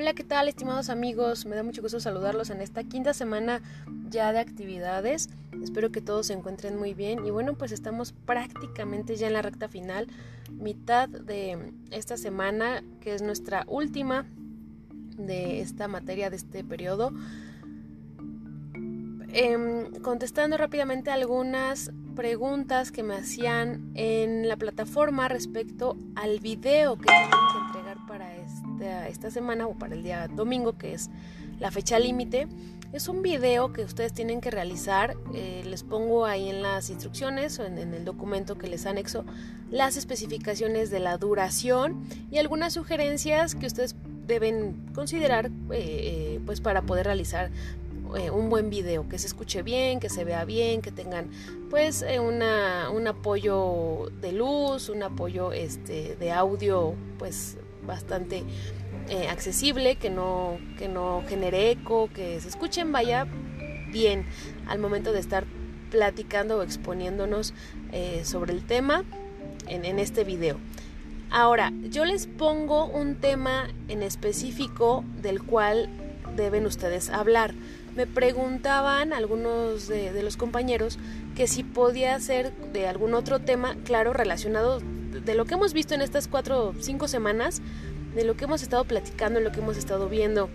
Hola, ¿qué tal estimados amigos? Me da mucho gusto saludarlos en esta quinta semana ya de actividades. Espero que todos se encuentren muy bien y bueno, pues estamos prácticamente ya en la recta final, mitad de esta semana, que es nuestra última de esta materia de este periodo. Em, contestando rápidamente algunas preguntas que me hacían en la plataforma respecto al video que esta, esta semana o para el día domingo, que es la fecha límite. Es un video que ustedes tienen que realizar. Eh, les pongo ahí en las instrucciones o en, el documento que les anexo las especificaciones de la duración y algunas sugerencias que ustedes deben considerar eh, eh, pues para poder realizar eh, un buen video, que se escuche bien, que se vea bien, que tengan pues eh, una, un apoyo de luz, un apoyo este, de audio pues bastante eh, accesible, que no, que no genere eco, que se escuchen vaya bien al momento de estar platicando o exponiéndonos sobre el tema en, en este video. Ahora, yo les pongo un tema en específico del cual deben ustedes hablar me preguntaban algunos de, los compañeros que si podía ser de algún otro tema, claro, relacionado de lo que hemos visto en estas cuatro o cinco semanas, de lo que hemos estado platicando, lo que hemos estado viendo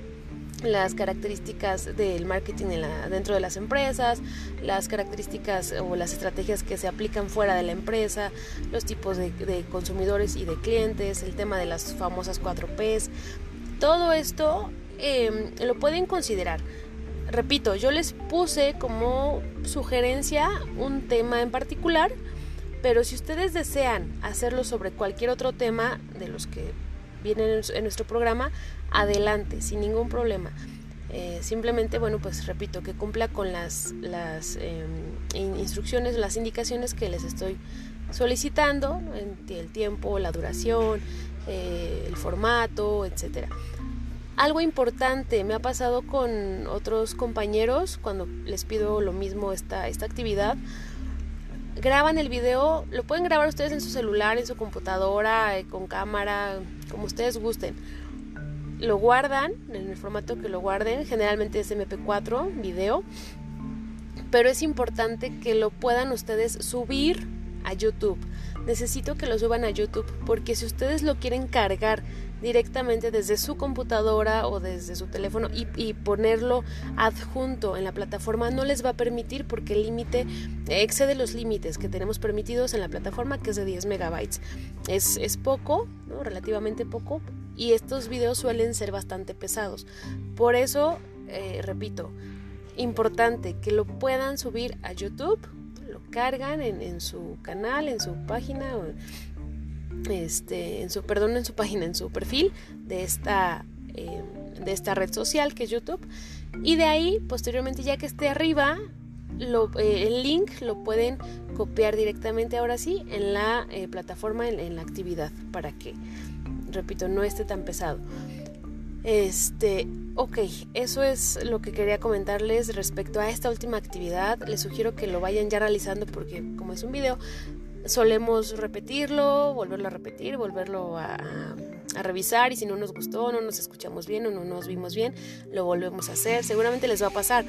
las características del marketing dentro de las empresas, las características o las estrategias que se aplican fuera de la empresa, los tipos de, consumidores y de clientes, el tema de las famosas 4Ps. Todo esto em, lo pueden considerar repito, yo les puse como sugerencia un tema en particular, pero si ustedes desean hacerlo sobre cualquier otro tema de los que vienen en nuestro programa, adelante, sin ningún problema. Eh, simplemente, bueno, pues repito, que cumpla con las, las em, instrucciones, las indicaciones que les estoy solicitando, el tiempo, la duración, eh, el formato, etcétera. Algo importante me ha pasado con otros compañeros cuando les pido lo mismo esta, esta actividad. Graban el video, lo pueden grabar ustedes en su celular, en su computadora, eh, con cámara, como ustedes gusten. Lo guardan en el formato que lo guarden, generalmente es MP4, video. Pero es importante que lo puedan ustedes subir a YouTube. Necesito que lo suban a YouTube porque si ustedes lo quieren cargar directamente desde su computadora o desde su teléfono y, ponerlo adjunto en la plataforma no les va a permitir porque el límite excede los límites que tenemos permitidos en la plataforma que es de 10 megabytes. Es, es poco, ¿no? relativamente poco y estos videos suelen ser bastante pesados. Por eso, eh, repito, importante que lo puedan subir a YouTube, lo cargan en, en su canal, en su página este, en su, perdón, en su página, en su perfil de esta, eh, de esta red social que es YouTube. Y de ahí, posteriormente, ya que esté arriba, eh, el link lo pueden copiar directamente ahora sí en la eh, plataforma, en, la actividad, para que, repito, no esté tan pesado. Este, ok, eso es lo que quería comentarles respecto a esta última actividad. Les sugiero que lo vayan ya realizando porque como es un video, solemos repetirlo, volverlo a repetir, volverlo a, revisar y si no nos gustó, no nos escuchamos bien o no nos vimos bien, lo volvemos a hacer. Seguramente les va a pasar.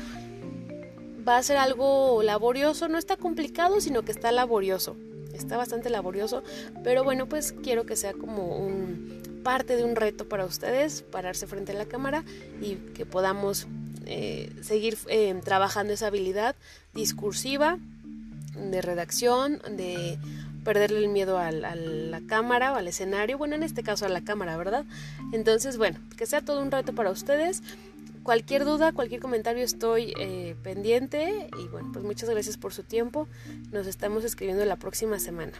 Va a ser algo laborioso, no está complicado, sino que está laborioso. Está bastante laborioso, pero bueno, pues quiero que sea como un parte de un reto para ustedes, pararse frente a la cámara y que podamos eh, seguir eh, trabajando esa habilidad discursiva de redacción, de perderle el miedo a, la cámara o al escenario, bueno, en este caso a la cámara, ¿verdad? Entonces, bueno, que sea todo un reto para ustedes. Cualquier duda, cualquier comentario estoy eh, pendiente y bueno, pues muchas gracias por su tiempo. Nos estamos escribiendo la próxima semana.